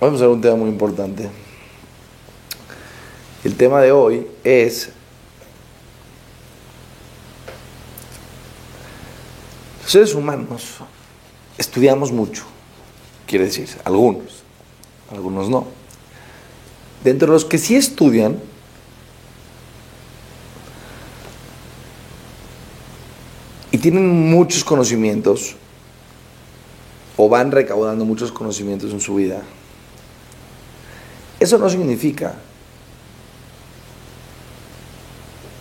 Vamos a ver un tema muy importante. El tema de hoy es los seres humanos estudiamos mucho, quiere decir, algunos, algunos no. Dentro de los que sí estudian, y tienen muchos conocimientos, o van recaudando muchos conocimientos en su vida, eso no significa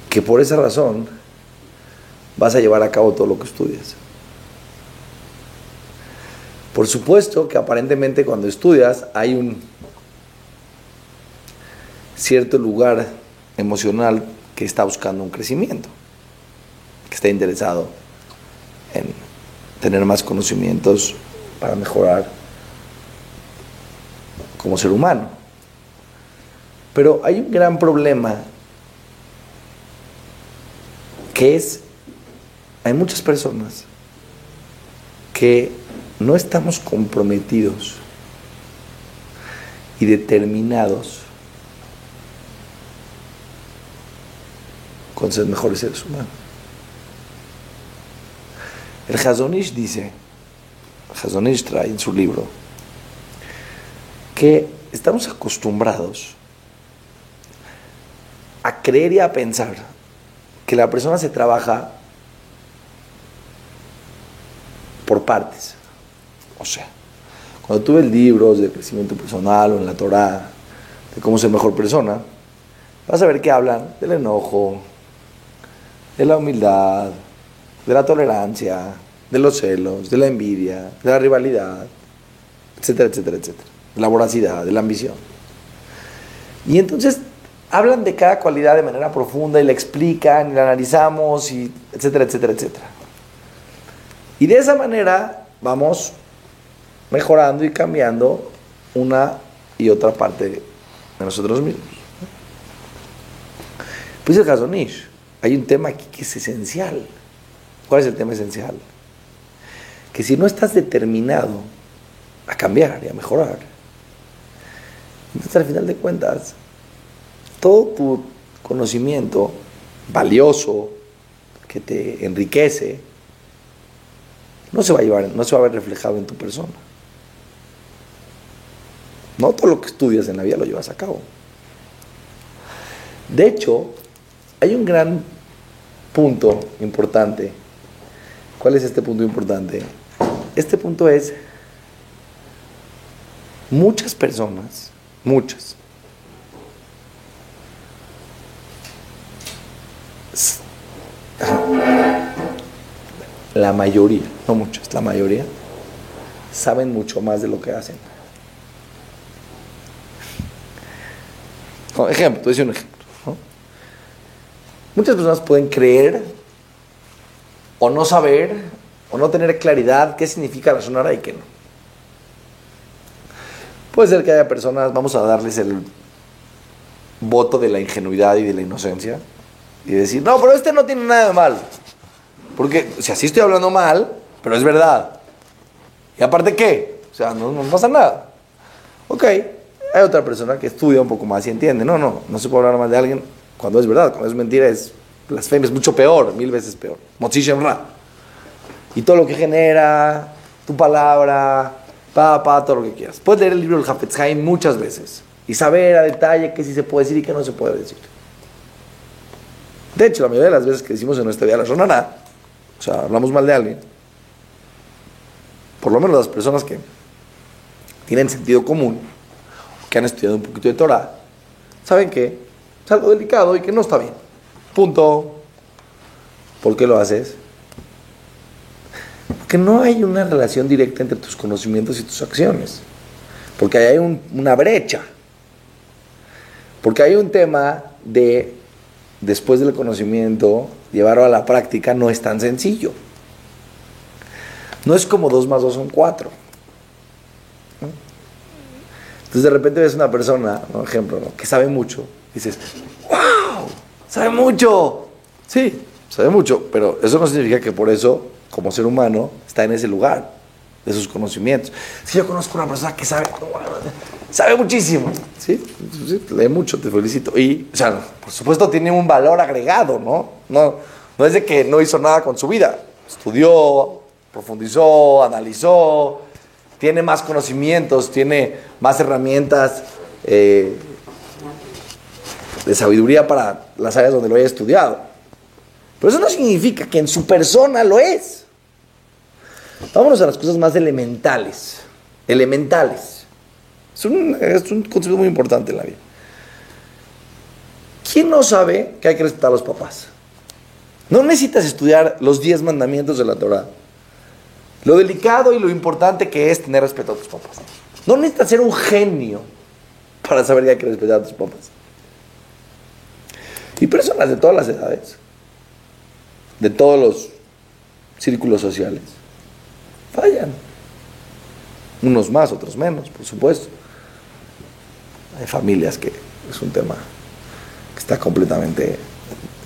que por esa razón vas a llevar a cabo todo lo que estudias. Por supuesto que aparentemente cuando estudias hay un cierto lugar emocional que está buscando un crecimiento, que está interesado en tener más conocimientos para mejorar como ser humano. Pero hay un gran problema que es, hay muchas personas que no estamos comprometidos y determinados con ser mejores seres humanos. El Hazonish dice, Hazonish trae en su libro, que estamos acostumbrados a creer y a pensar que la persona se trabaja por partes. O sea, cuando tú ves libros de crecimiento personal o en la Torah, de cómo ser mejor persona, vas a ver que hablan del enojo, de la humildad, de la tolerancia, de los celos, de la envidia, de la rivalidad, etcétera, etcétera, etcétera. De la voracidad, de la ambición. Y entonces hablan de cada cualidad de manera profunda y la explican y la analizamos y etcétera, etcétera, etcétera. Y de esa manera vamos mejorando y cambiando una y otra parte de nosotros mismos. Pues el caso Nish, hay un tema aquí que es esencial. ¿Cuál es el tema esencial? Que si no estás determinado a cambiar y a mejorar, entonces al final de cuentas todo tu conocimiento valioso que te enriquece no se va a llevar, no se va a ver reflejado en tu persona. No todo lo que estudias en la vida lo llevas a cabo. De hecho, hay un gran punto importante. ¿Cuál es este punto importante? Este punto es muchas personas, muchas, la mayoría, no muchos, la mayoría, saben mucho más de lo que hacen. ejemplo, voy a decir un ejemplo. Muchas personas pueden creer o no saber o no tener claridad qué significa la sonara y qué no. Puede ser que haya personas, vamos a darles el voto de la ingenuidad y de la inocencia, y decir, no, pero este no tiene nada de mal. Porque, si así estoy hablando mal, pero es verdad. ¿Y aparte qué? O sea, no, pasa nada. Ok, hay otra persona que estudia un poco más y entiende. No, no, no se puede hablar mal de alguien cuando es verdad. Cuando es mentira es blasfemia, es mucho peor, mil veces peor. Ra. Y todo lo que genera, tu palabra, pa, pa, todo lo que quieras. Puedes leer el libro del Hafetz muchas veces y saber a detalle qué sí se puede decir y qué no se puede decir. De hecho, la mayoría de las veces que decimos en nuestra vida la sonará, o sea, hablamos mal de alguien, por lo menos las personas que tienen sentido común, que han estudiado un poquito de Torah, saben que es algo delicado y que no está bien. Punto. ¿Por qué lo haces? Porque no hay una relación directa entre tus conocimientos y tus acciones. Porque hay una brecha. Porque hay un tema de después del conocimiento, llevarlo a la práctica no es tan sencillo. No es como dos más dos son cuatro. Entonces de repente ves una persona, por ejemplo, que sabe mucho, y dices, ¡wow! ¡Sabe mucho! Sí, sabe mucho, pero eso no significa que por eso, como ser humano, está en ese lugar. de sus conocimientos. Si yo conozco una persona que sabe, sabe muchísimo, ¿sí? lee mucho, te felicito. Y, o sea, por supuesto tiene un valor agregado, ¿no? No, no es de que no hizo nada con su vida. Estudió, profundizó, analizó, tiene más conocimientos, tiene más herramientas eh, de sabiduría para las áreas donde lo haya estudiado. Pero eso no significa que en su persona lo es. Vámonos a las cosas más elementales. Elementales. Es un, concepto muy importante en la vida. ¿Quién no sabe que hay que respetar a los papás? No necesitas estudiar los 10 mandamientos de la Torah. Lo delicado y lo importante que es tener respeto a tus papás. No necesitas ser un genio para saber que hay que respetar a tus papás. Y personas de todas las edades, de todos los círculos sociales, fallan. Unos más, otros menos, por supuesto. Hay familias que es un tema que está completamente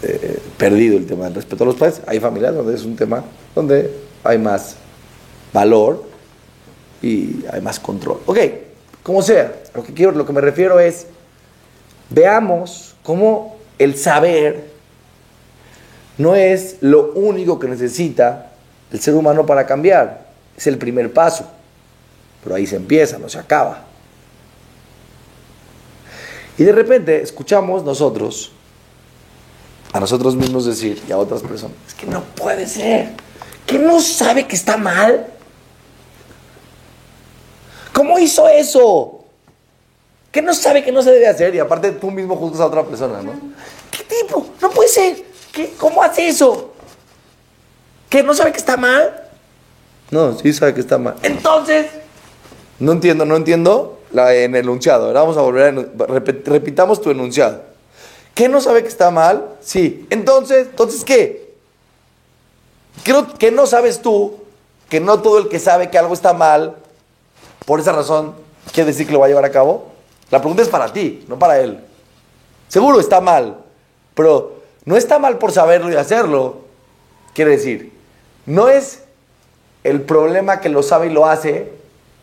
eh, perdido el tema del respeto a los padres. Hay familias donde es un tema donde hay más valor y hay más control. Ok, como sea, lo que quiero, lo que me refiero es, veamos cómo el saber no es lo único que necesita el ser humano para cambiar, es el primer paso, pero ahí se empieza, no se acaba. Y de repente escuchamos nosotros, a nosotros mismos decir y a otras personas, es que no puede ser, que no sabe que está mal. ¿Cómo hizo eso? Que no sabe que no se debe hacer y aparte tú mismo juzgas a otra persona, ¿no? ¿Qué tipo? No puede ser. ¿Qué? ¿Cómo hace eso? ¿Que no sabe que está mal? No, sí sabe que está mal. Entonces, no entiendo, no entiendo la, en el enunciado. Ahora vamos a volver a repitamos tu enunciado. ¿Qué no sabe que está mal? Sí. Entonces, entonces ¿qué? ¿Qué no sabes tú que no todo el que sabe que algo está mal por esa razón, ¿quiere decir que lo va a llevar a cabo? La pregunta es para ti, no para él. Seguro está mal, pero no está mal por saberlo y hacerlo. Quiere decir, no es el problema que lo sabe y lo hace,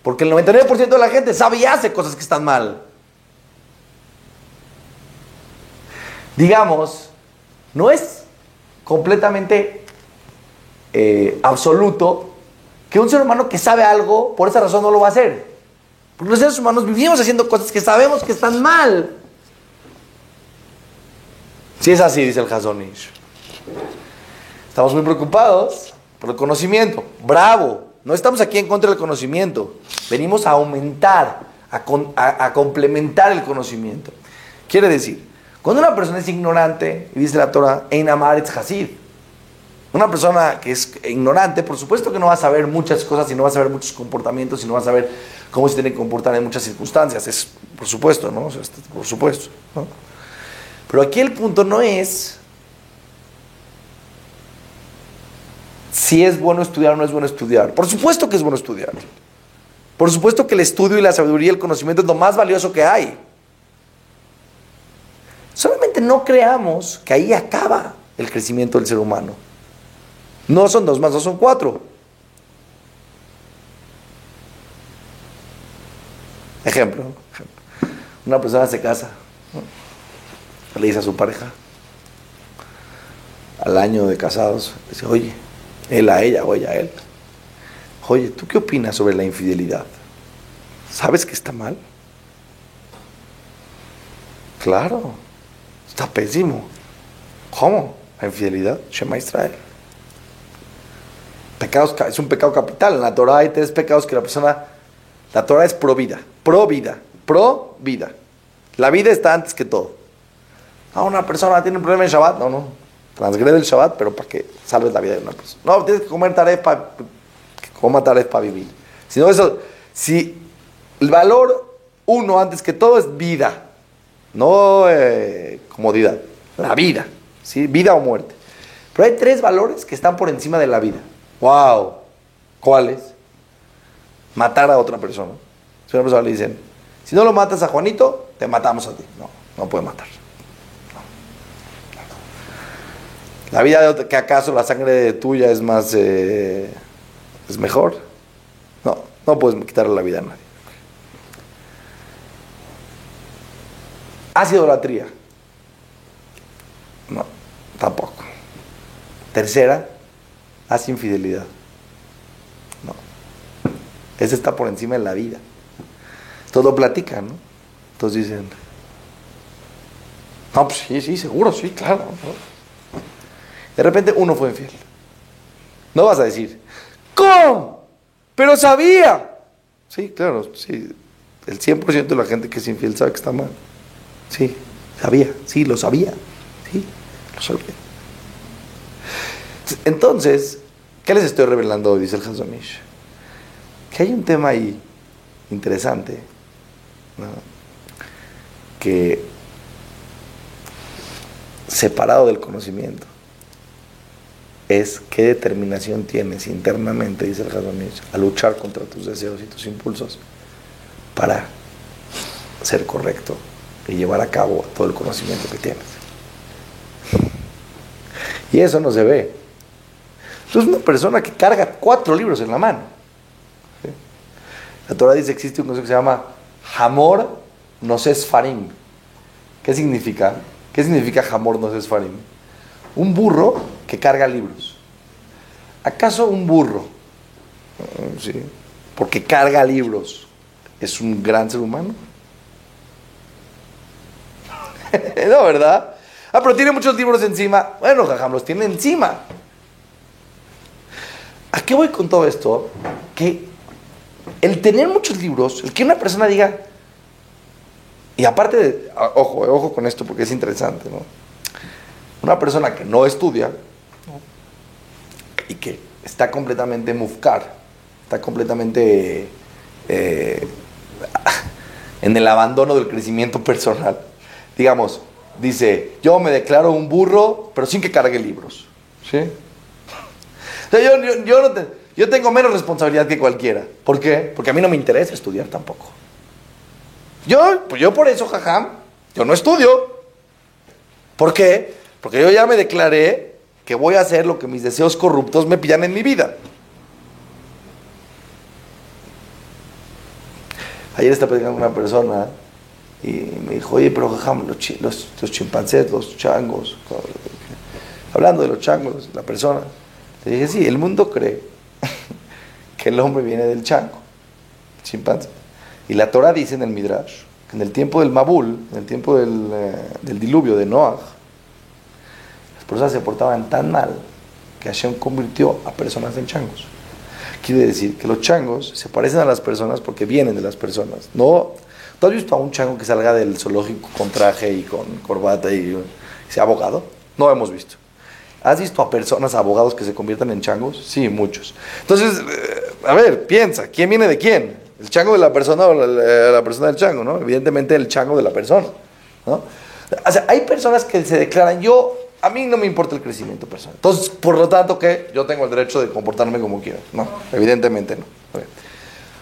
porque el 99% de la gente sabe y hace cosas que están mal. Digamos, no es completamente eh, absoluto que un ser humano que sabe algo, por esa razón no lo va a hacer. Porque los seres humanos vivimos haciendo cosas que sabemos que están mal. Si es así, dice el Hazonish. Estamos muy preocupados por el conocimiento. Bravo. No estamos aquí en contra del conocimiento. Venimos a aumentar, a, complementar el conocimiento. Quiere decir, cuando una persona es ignorante, y dice la Torah, Hasid, una persona que es ignorante, por supuesto que no va a saber muchas cosas y no va a saber muchos comportamientos y no va a saber cómo se tiene que comportar en muchas circunstancias. Es por supuesto, ¿no? por supuesto. Pero aquí el punto no es si es bueno estudiar o no es bueno estudiar. Por supuesto que es bueno estudiar. Por supuesto que el estudio y la sabiduría y el conocimiento es lo más valioso que hay. Solamente no creamos que ahí acaba el crecimiento del ser humano. No son dos más dos, son cuatro. Ejemplo, una persona se casa, le dice a su pareja, al año de casados, dice, oye, él a ella o ella a él, oye, ¿tú qué opinas sobre la infidelidad? ¿Sabes que está mal? Claro, está pésimo. ¿Cómo? La infidelidad, Shema Israel es un pecado capital. En la Torah hay tres pecados que la persona, la Torah es pro vida, pro vida, pro vida. La vida está antes que todo. Ah, una persona tiene un problema en Shabbat, no, no. Transgrede el Shabbat, pero para que salves la vida de una persona. No, tienes que comer taref para coma taref para vivir. Si no, eso, si el valor uno antes que todo es vida, no eh, comodidad, la vida, ¿sí? vida o muerte. Pero hay tres valores que están por encima de la vida. Wow. ¿Cuáles? Matar a otra persona. Si una persona le dicen, si no lo matas a Juanito, te matamos a ti. No, no puede matar. La vida de otra, que acaso la sangre tuya es más, eh, es mejor. No, No puedes quitarle la vida a nadie. ¿Hace idolatría? No, tampoco. Tercera, hace infidelidad. No. Ese está por encima de la vida. Todo platican, ¿no? Entonces dicen, no, pues sí, sí, seguro, sí, claro. De repente uno fue infiel. No vas a decir, ¿cómo? Pero sabía. Sí, claro, sí. El 100% de la gente que es infiel sabe que está mal. Sí, sabía, sí, lo sabía. Sí, lo sabía. Entonces, ¿qué les estoy revelando hoy? Dice el Hazonish. Que hay un tema ahí interesante, que separado del conocimiento, es qué determinación tienes internamente, dice el Hazonish, a luchar contra tus deseos y tus impulsos para ser correcto y llevar a cabo todo el conocimiento que tienes. Y eso no se ve. Tú es una persona que carga cuatro libros en la mano. La Torah dice que existe un concepto que se llama Hamor no farim. ¿Qué significa? ¿Qué significa Hamor no farim? Un burro que carga libros. ¿Acaso un burro, sí, porque carga libros, es un gran ser humano? no, ¿verdad? Ah, pero tiene muchos libros encima. Bueno, jajam, los tiene encima. ¿A qué voy con todo esto? Que el tener muchos libros, el que una persona diga, y aparte de, ah, ojo, eh, ojo con esto porque es interesante, ¿no? Una persona que no estudia y que está completamente mufcar, está completamente eh, en el abandono del crecimiento personal digamos, dice, yo me declaro un burro, pero sin que cargue libros. ¿Sí? yo, tengo menos responsabilidad que cualquiera. ¿Por qué? Porque a mí no me interesa estudiar tampoco. Yo, pues yo por eso, jajam, yo no estudio. ¿Por qué? Porque yo ya me declaré que voy a hacer lo que mis deseos corruptos me pillan en mi vida. Ayer estaba platicando una persona y me dijo, oye, pero los, chimpancés, los changos, hablando de los changos, la persona. Le dije, sí, el mundo cree que el hombre viene del chango, chimpancé. Y la Torah dice en el Midrash que en el tiempo del Mabul, en el tiempo del, eh, del diluvio de Noah, las personas se portaban tan mal que Hashem convirtió a personas en changos. Quiere decir que los changos se parecen a las personas porque vienen de las personas, no ¿Tú has visto a un chango que salga del zoológico con traje y con corbata y, sea abogado? No hemos visto. ¿Has visto a personas, abogados que se conviertan en changos? Sí, muchos. Entonces, eh, a ver, piensa, ¿quién viene de quién? ¿El chango de la persona o la, persona del chango? ¿no? Evidentemente el chango de la persona. ¿no? O sea, hay personas que se declaran, yo, a mí no me importa el crecimiento personal. Entonces, por lo tanto, que yo tengo el derecho de comportarme como quiero. No, evidentemente no.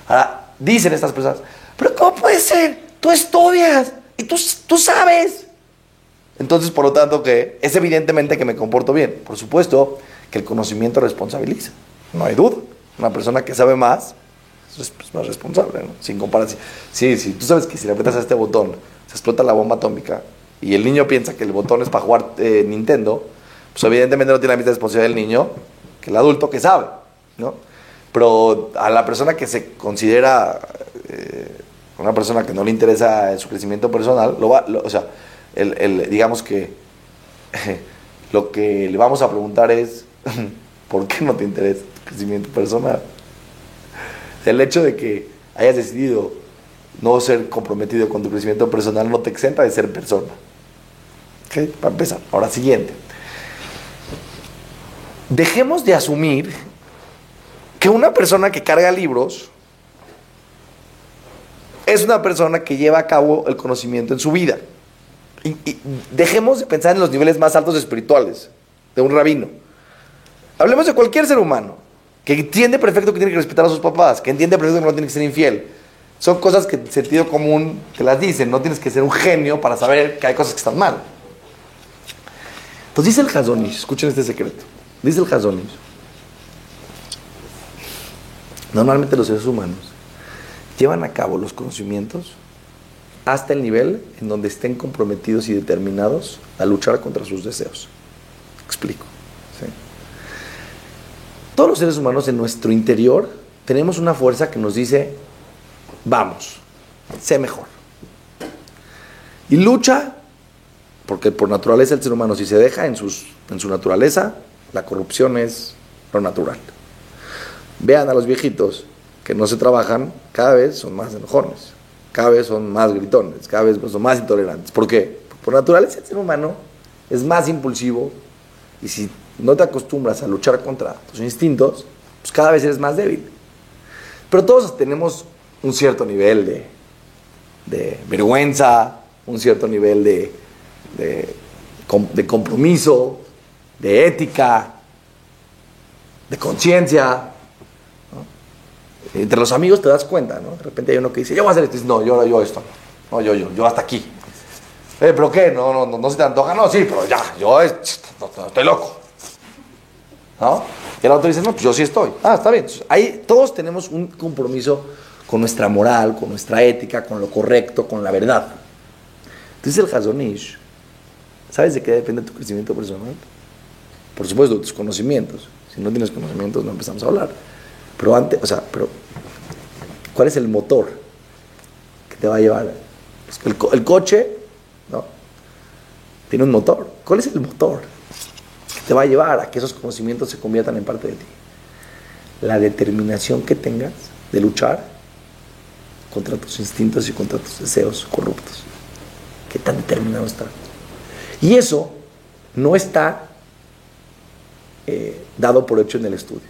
Ahora, dicen estas personas, pero ¿cómo puede ser? Tú estudias y tú, tú sabes. Entonces, por lo tanto, que es evidentemente que me comporto bien. Por supuesto que el conocimiento responsabiliza. No hay duda. Una persona que sabe más es más responsable. Sin comparación. Sí, sí, tú sabes que si le apretas a este botón, se explota la bomba atómica y el niño piensa que el botón es para jugar eh, Nintendo, pues evidentemente no tiene la misma responsabilidad del niño que el adulto que sabe, ¿no? Pero a la persona que se considera eh, una persona que no le interesa su crecimiento personal, lo va, o sea, el, digamos que lo que le vamos a preguntar es, ¿por qué no te interesa tu crecimiento personal? El hecho de que hayas decidido no ser comprometido con tu crecimiento personal no te exenta de ser persona. Para empezar. Ahora, siguiente. Dejemos de asumir que una persona que carga libros es una persona que lleva a cabo el conocimiento en su vida. Y, dejemos de pensar en los niveles más altos espirituales de un rabino. Hablemos de cualquier ser humano que entiende perfecto que tiene que respetar a sus papás, que entiende perfecto que no tiene que ser infiel. Son cosas que en sentido común te las dicen, no tienes que ser un genio para saber que hay cosas que están mal. Entonces dice el Hazonish, escuchen este secreto. Dice el Hazonish Normalmente los seres humanos llevan a cabo los conocimientos hasta el nivel en donde estén comprometidos y determinados a luchar contra sus deseos. Explico. Todos los seres humanos en nuestro interior tenemos una fuerza que nos dice, vamos, sé mejor. Y lucha, porque por naturaleza el ser humano, si se deja en, sus, en su naturaleza, la corrupción es lo natural. Vean a los viejitos que no se trabajan, cada vez son más enojones, cada vez son más gritones, cada vez son más intolerantes. ¿Por qué? Por naturaleza el ser humano es más impulsivo y si no te acostumbras a luchar contra tus instintos, pues cada vez eres más débil. Pero todos tenemos un cierto nivel de, de vergüenza, un cierto nivel de, de, de compromiso, de ética, de conciencia. Entre los amigos te das cuenta, ¿no? De repente hay uno que dice, yo voy a hacer esto. Y dices, no, yo, yo esto. No, yo, yo, yo hasta aquí. Eh, ¿Pero qué? No, no, no, no se te antoja. No, sí, pero ya, yo estoy loco. ¿No? Y el otro dice, no, pues yo sí estoy. Ah, está bien. ahí todos tenemos un compromiso con nuestra moral, con nuestra ética, con lo correcto, con la verdad. Entonces el Hazonish, ¿sabes de qué depende tu crecimiento personal? Por supuesto, tus conocimientos. Si no tienes conocimientos, no empezamos a hablar. Pero antes, o sea, pero, ¿cuál es el motor que te va a llevar? El, el coche, ¿no? Tiene un motor. ¿Cuál es el motor que te va a llevar a que esos conocimientos se conviertan en parte de ti? La determinación que tengas de luchar contra tus instintos y contra tus deseos corruptos. ¿Qué tan determinado estás? Y eso no está eh, dado por hecho en el estudio.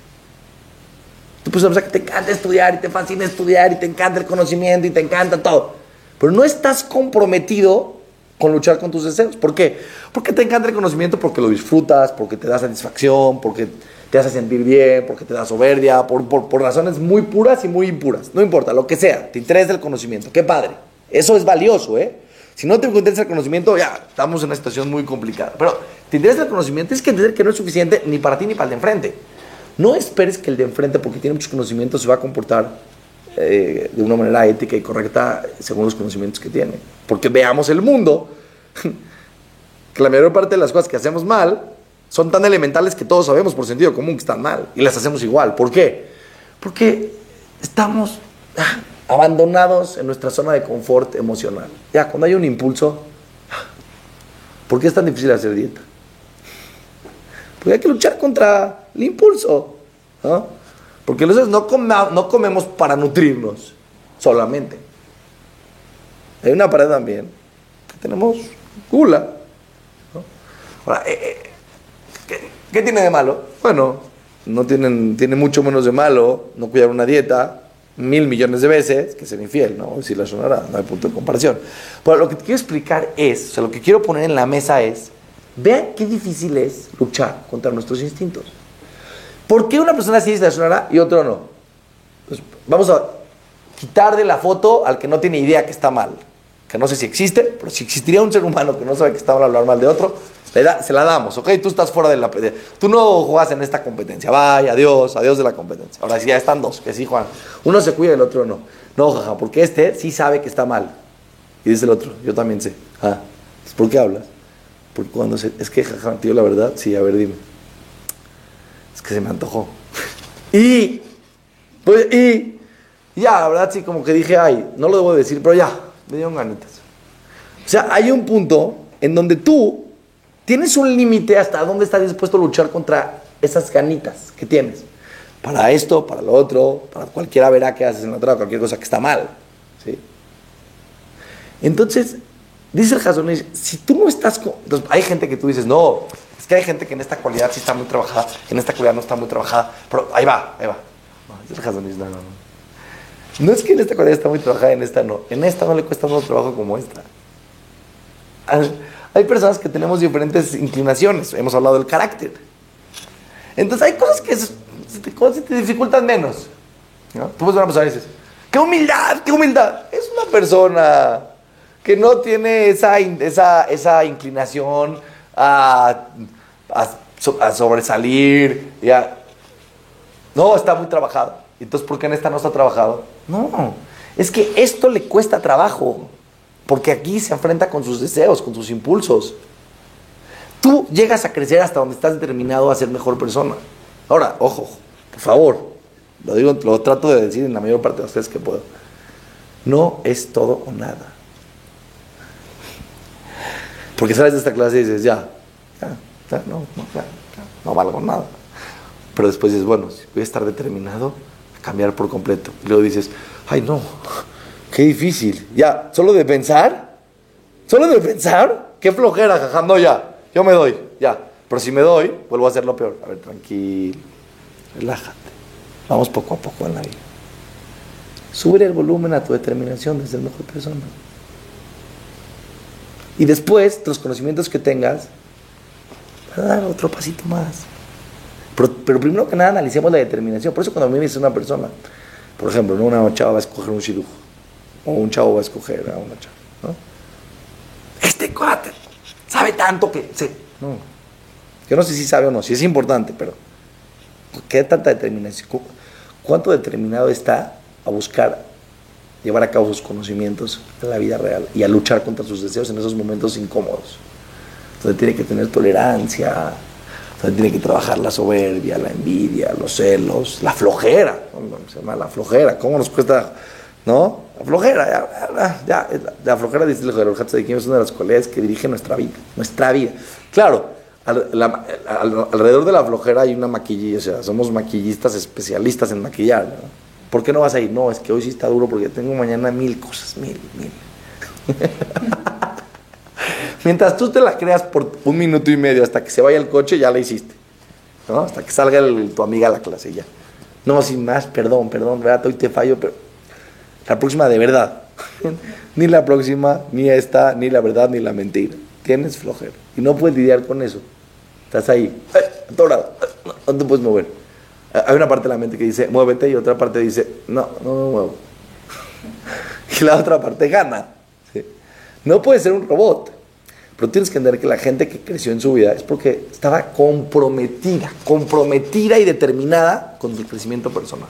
Tú pues que te encanta estudiar y te fascina estudiar y te encanta el conocimiento y te encanta todo. Pero no estás comprometido con luchar con tus deseos. ¿Por qué? Porque te encanta el conocimiento, porque lo disfrutas, porque te da satisfacción, porque te hace sentir bien, porque te da soberbia, por, por, razones muy puras y muy impuras. No importa, lo que sea, te interesa el conocimiento. Qué padre. Eso es valioso, ¿eh? Si no te interesa el conocimiento, ya estamos en una situación muy complicada. Pero te interesa el conocimiento, es que entender que no es suficiente ni para ti ni para el de enfrente. No esperes que el de enfrente, porque tiene muchos conocimientos, se va a comportar eh, de una manera ética y correcta según los conocimientos que tiene. Porque veamos el mundo, que la mayor parte de las cosas que hacemos mal son tan elementales que todos sabemos por sentido común que están mal y las hacemos igual. ¿Por qué? Porque estamos ah, abandonados en nuestra zona de confort emocional. Ya, cuando hay un impulso, ¿por qué es tan difícil hacer dieta? Porque hay que luchar contra el impulso. Porque entonces no, no comemos para nutrirnos solamente. Hay una pared también que tenemos gula. Ahora, eh, eh, ¿qué, tiene de malo? Bueno, no tienen, tiene mucho menos de malo no cuidar una dieta mil millones de veces que ser infiel, ¿no? Si la sonará, no hay punto de comparación. Pero lo que te quiero explicar es, o sea, lo que quiero poner en la mesa es, vean qué difícil es luchar contra nuestros instintos. ¿Por qué una persona sí se la sonará y otro no? Pues vamos a quitar de la foto al que no tiene idea que está mal. Que no sé si existe, pero si existiría un ser humano que no sabe que está mal hablar mal de otro, se la damos, ¿ok? Tú estás fuera de la... Tú no juegas en esta competencia. Vaya, adiós, adiós de la competencia. Ahora sí, ya están dos, que sí juegan. Uno se cuida y el otro no. No, jaja, porque este sí sabe que está mal. Y dice el otro, yo también sé. Ah, ¿por qué hablas? Porque cuando se... Es que, jaja, tío, la verdad, sí, a ver, dime que se me antojó. y, pues, y, ya, la verdad sí, como que dije, ay, no lo debo decir, pero ya, me dieron ganitas. O sea, hay un punto en donde tú tienes un límite hasta dónde estás dispuesto a luchar contra esas ganitas que tienes. Para esto, para lo otro, para cualquiera verá que haces en la otra, cualquier cosa que está mal. ¿sí? Entonces, dice el Jasonish, si tú no estás con... Entonces, hay gente que tú dices, no, que hay gente que en esta cualidad sí está muy trabajada, en esta cualidad no está muy trabajada, pero ahí va, ahí va. No, es que en esta cualidad está muy trabajada, en esta no. En esta no le cuesta tanto trabajo como esta. Hay personas que tenemos diferentes inclinaciones, hemos hablado del carácter. Entonces hay cosas que se te, dificultan menos. ¿no? Tú puedes a una persona y dices, ¡qué humildad, qué humildad! Es una persona que no tiene esa, esa, esa inclinación a a, sobresalir. Ya. No, está muy trabajado. Entonces, ¿por qué en esta no está trabajado? No, es que esto le cuesta trabajo, porque aquí se enfrenta con sus deseos, con sus impulsos. Tú llegas a crecer hasta donde estás determinado a ser mejor persona. Ahora, ojo, por favor, lo digo, lo trato de decir en la mayor parte de las veces que puedo. No es todo o nada. Porque sales de esta clase y dices, ya, ya, ya no, no, no valgo nada. Pero después dices, bueno, voy a estar determinado a cambiar por completo. Y luego dices, ay no, qué difícil. Ya, solo de pensar, solo de pensar, qué flojera, jaja, no, ya, yo me doy, ya. Pero si me doy, vuelvo a hacer lo peor. A ver, tranquilo, relájate. Vamos poco a poco en la vida. Sube el volumen a tu determinación de ser mejor persona. Y después, los conocimientos que tengas, a dar otro pasito más. Pero, primero que nada, analicemos la determinación. Por eso cuando me dice una persona, por ejemplo, ¿no? una chava va a escoger un shirujo, o un chavo va a escoger a una chava. ¿no? Este cuate sabe tanto que... Se, no. Yo no sé si sabe o no, si es importante, pero ¿qué tanta determinación? ¿Cuánto determinado está a buscar llevar a cabo sus conocimientos en la vida real y a luchar contra sus deseos en esos momentos incómodos. Entonces tiene que tener tolerancia, entonces tiene que trabajar la soberbia, la envidia, los celos, la flojera, se llama la flojera, ¿cómo nos cuesta, no? La flojera, ya, ya, la flojera, dice el de es una de las cualidades que dirige nuestra vida, nuestra vida. Claro, alrededor de la flojera hay una maquillilla, o sea, somos maquillistas especialistas en maquillar. ¿Por qué no vas a ir? No, es que hoy sí está duro porque tengo mañana mil cosas, mil, mil. Mientras tú te la creas por un minuto y medio hasta que se vaya el coche, ya la hiciste. Hasta que salga tu amiga a la clase ya. No, sin más, perdón, perdón, ¿verdad? Hoy te fallo, pero la próxima de verdad. ni la próxima, ni esta, ni la verdad, ni la mentira. Tienes flojera. Y no puedes lidiar con eso. Estás ahí, atorado, no te puedes mover. Hay una parte de la mente que dice, muévete, y otra parte dice, no, no me muevo. y la otra parte gana. No puede ser un robot. Pero tienes que entender que la gente que creció en su vida es porque estaba comprometida, comprometida y determinada con su crecimiento personal.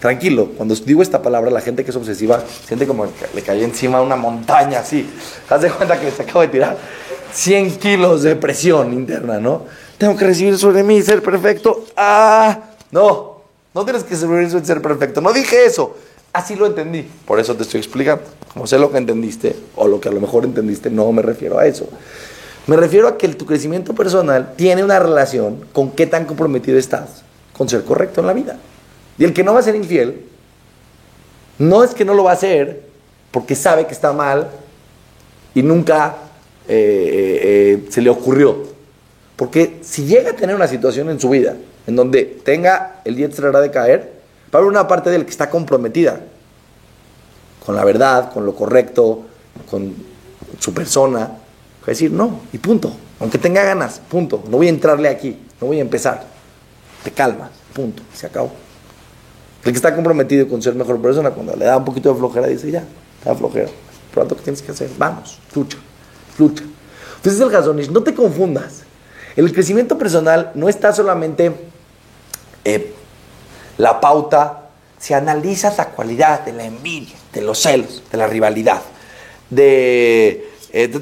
Tranquilo, cuando digo esta palabra, la gente que es obsesiva siente como que le cae encima una montaña así. Haz de cuenta que se acaba de tirar 100 kilos de presión interna, ¿no? tengo que recibir sobre mí ser perfecto. Ah, no, no tienes que recibir ser perfecto. No dije eso. Así lo entendí. Por eso te estoy explicando. Como sé lo que entendiste, o lo que a lo mejor entendiste, no me refiero a eso. Me refiero a que tu crecimiento personal tiene una relación con qué tan comprometido estás con ser correcto en la vida. Y el que no va a ser infiel, no es que no lo va a hacer porque sabe que está mal y nunca eh, eh, eh, se le ocurrió. Porque si llega a tener una situación en su vida en donde tenga el día de caer, va a haber una parte de él que está comprometida con la verdad, con lo correcto, con su persona. Va a decir, no, y punto. Aunque tenga ganas, punto. No voy a entrarle aquí, no voy a empezar. Te calmas, punto. Se acabó. El que está comprometido con ser mejor persona, cuando le da un poquito de flojera, dice, ya, está flojera. Pronto, ¿qué tienes que hacer? Vamos, lucha, lucha. Entonces el Hazonish, no te confundas. El crecimiento personal no está solamente eh, la pauta, si analizas la cualidad de la envidia, de los celos, de la rivalidad, de... Eh,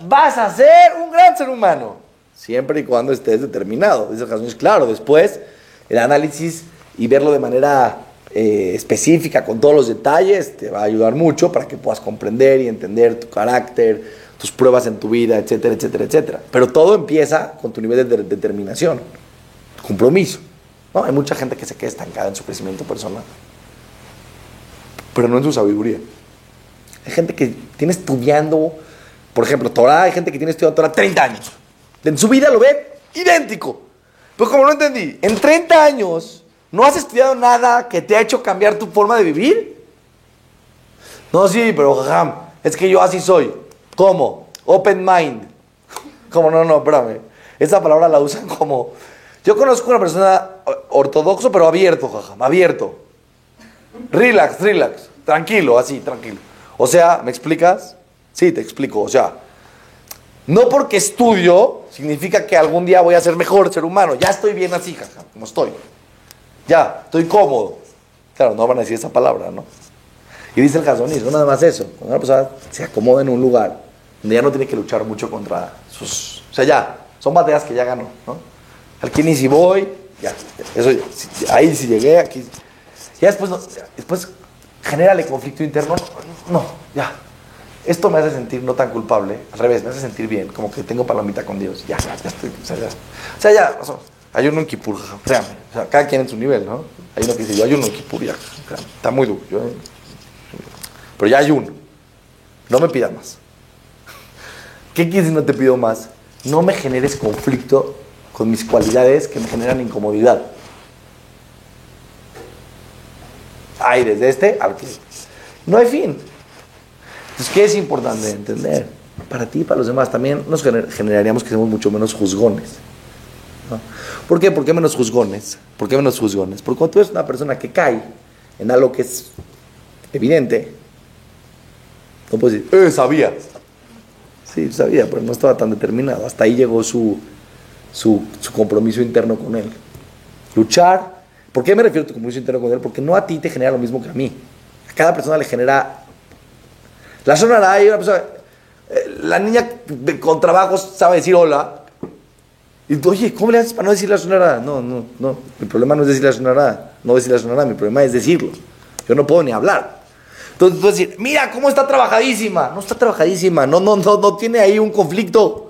vas a ser un gran ser humano, siempre y cuando estés determinado. Dice Jesús, claro, después el análisis y verlo de manera eh, específica, con todos los detalles, te va a ayudar mucho para que puedas comprender y entender tu carácter, tus pruebas en tu vida, etcétera, etcétera, etcétera. Pero todo empieza con tu nivel de, determinación, compromiso. ¿no? Hay mucha gente que se queda estancada en su crecimiento personal, pero no en su sabiduría. Hay gente que tiene estudiando, por ejemplo, Torah, hay gente que tiene estudiando Torah 30 años. En su vida lo ve idéntico. Pero como no entendí, en 30 años no has estudiado nada que te ha hecho cambiar tu forma de vivir. No, sí, pero jajam, es que yo así soy. ¿Cómo? Open mind. ¿Cómo? No, no, espérame. Esa palabra la usan como... Yo conozco una persona ortodoxo, pero abierto, jaja, abierto. Relax, relax. Tranquilo, así, tranquilo. O sea, ¿me explicas? Sí, te explico. O sea, no porque estudio significa que algún día voy a ser mejor ser humano. Ya estoy bien así, jaja, como estoy. Ya, estoy cómodo. Claro, no van a decir esa palabra, ¿no? Y dice el Jasonis, no nada más eso. Cuando una persona se acomoda en un lugar donde ya no tiene que luchar mucho contra sus... O sea, ya, son batallas que ya ganó, ¿no? Al que ni si voy, ya, eso, ahí si llegué, aquí... Ya después, después genérale conflicto interno, no, ya. Esto me hace sentir no tan culpable, al revés, me hace sentir bien, como que tengo palomita con Dios, ya, ya estoy, o sea, ya, o ya uno en Kipur, o cada quien en su nivel, ¿no? Hay uno que dice, yo hay uno en Kipur, ya, está muy duro, yo, pero ya hay uno, no me pidas más. ¿Qué quieres si no te pido más? No me generes conflicto con mis cualidades que me generan incomodidad. Hay desde este al que no hay fin. Entonces, ¿qué es importante entender? Para ti y para los demás también nos generaríamos que seamos mucho menos juzgones. ¿Por qué? ¿Por qué menos juzgones? ¿Por qué menos juzgones? Porque cuando tú eres una persona que cae en algo que es evidente, no puedes decir, ¡eh, sabía! Sí, sabía, pero no estaba tan determinado. Hasta ahí llegó su, su, su compromiso interno con él. Luchar. ¿Por qué me refiero a tu compromiso interno con él? Porque no a ti te genera lo mismo que a mí. A cada persona le genera. La zona hay una persona. Eh, la niña con trabajos sabe decir hola. Y oye, ¿cómo le haces para no decir la sonará? No, no, no. Mi problema no es decir la sonará. No decir la sonará. Mi problema es decirlo. Yo no puedo ni hablar. Entonces tú decir, mira cómo está trabajadísima. No está trabajadísima. No, no, no, no tiene ahí un conflicto.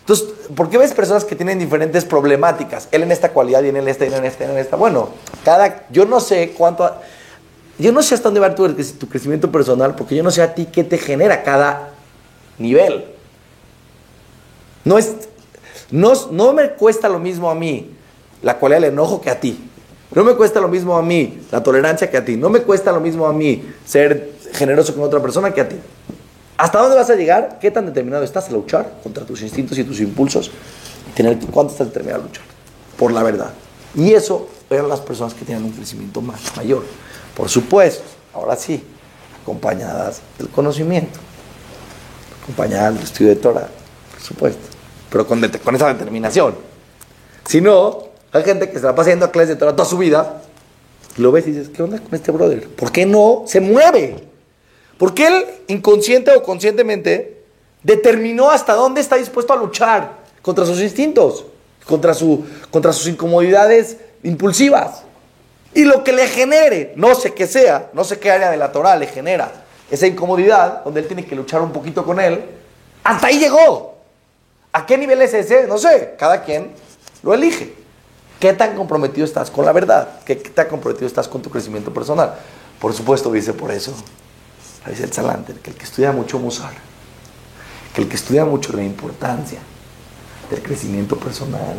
Entonces, ¿por qué ves personas que tienen diferentes problemáticas? Él en esta cualidad y él en esta, y él en esta, y en esta. Bueno, cada, yo no sé cuánto, yo no sé hasta dónde va tu, tu crecimiento personal, porque yo no sé a ti qué te genera cada nivel. No es, no, no me cuesta lo mismo a mí la cualidad del enojo que a ti. No me cuesta lo mismo a mí la tolerancia que a ti. No me cuesta lo mismo a mí ser generoso con otra persona que a ti. ¿Hasta dónde vas a llegar? ¿Qué tan determinado estás a luchar contra tus instintos y tus impulsos? ¿Cuánto estás determinado a luchar? Por la verdad. Y eso eran las personas que tenían un crecimiento más mayor. Por supuesto, ahora sí, acompañadas del conocimiento, acompañadas del estudio de Torah, por supuesto, pero con, esa determinación. Si no, hay gente que se va pasando a clases de toda su vida y lo ves y dices, ¿qué onda con este brother? ¿Por qué no se mueve? Porque él, inconsciente o conscientemente, determinó hasta dónde está dispuesto a luchar contra sus instintos, contra, su, contra sus incomodidades impulsivas. Y lo que le genere, no sé qué sea, no sé qué área de la Torah le genera esa incomodidad, donde él tiene que luchar un poquito con él, hasta ahí llegó. ¿A qué nivel es ese? No sé, cada quien lo elige. ¿Qué tan comprometido estás con la verdad? ¿Qué tan comprometido estás con tu crecimiento personal? Por supuesto, dice por eso dice el Salanter, que el que estudia mucho Musar, que el que estudia mucho la importancia del crecimiento personal,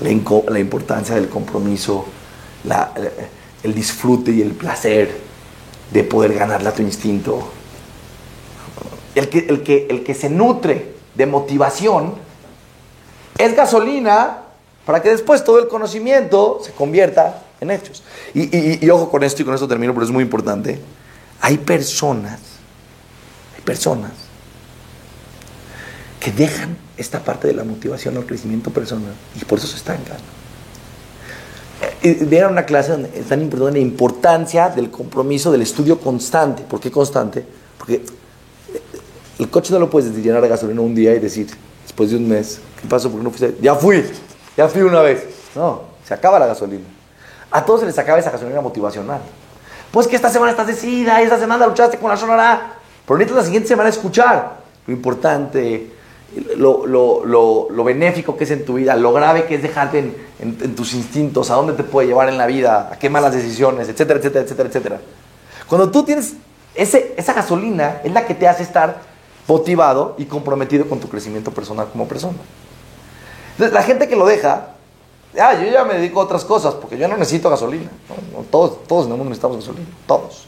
la, importancia del compromiso, el disfrute y el placer de poder ganarle a tu instinto, el que, se nutre de motivación, es gasolina para que después todo el conocimiento se convierta en hechos. Y, y, ojo con esto y con esto termino, pero es muy importante. Hay personas, hay personas que dejan esta parte de la motivación al crecimiento personal y por eso se estancan. Vieron una clase donde es tan importante la importancia del compromiso del estudio constante. ¿Por qué constante? Porque el coche no lo puedes llenar de gasolina un día y decir, después de un mes, ¿qué pasó? ¿Por qué no fuiste? Ya fui, ya fui una vez. No, se acaba la gasolina. A todos se les acaba esa gasolina motivacional. Pues que esta semana estás decidida esta semana luchaste con la sonora. Pero necesitas la siguiente semana escuchar lo importante, lo, lo, lo, lo, benéfico que es en tu vida, lo grave que es dejarte en, en, tus instintos, a dónde te puede llevar en la vida, a qué malas decisiones, etcétera, etcétera, etcétera, etcétera. Cuando tú tienes ese, esa gasolina, es la que te hace estar motivado y comprometido con tu crecimiento personal como persona. Entonces, la gente que lo deja, Ah, yo ya me dedico a otras cosas porque yo no necesito gasolina. todos, todos en el mundo necesitamos gasolina. Todos.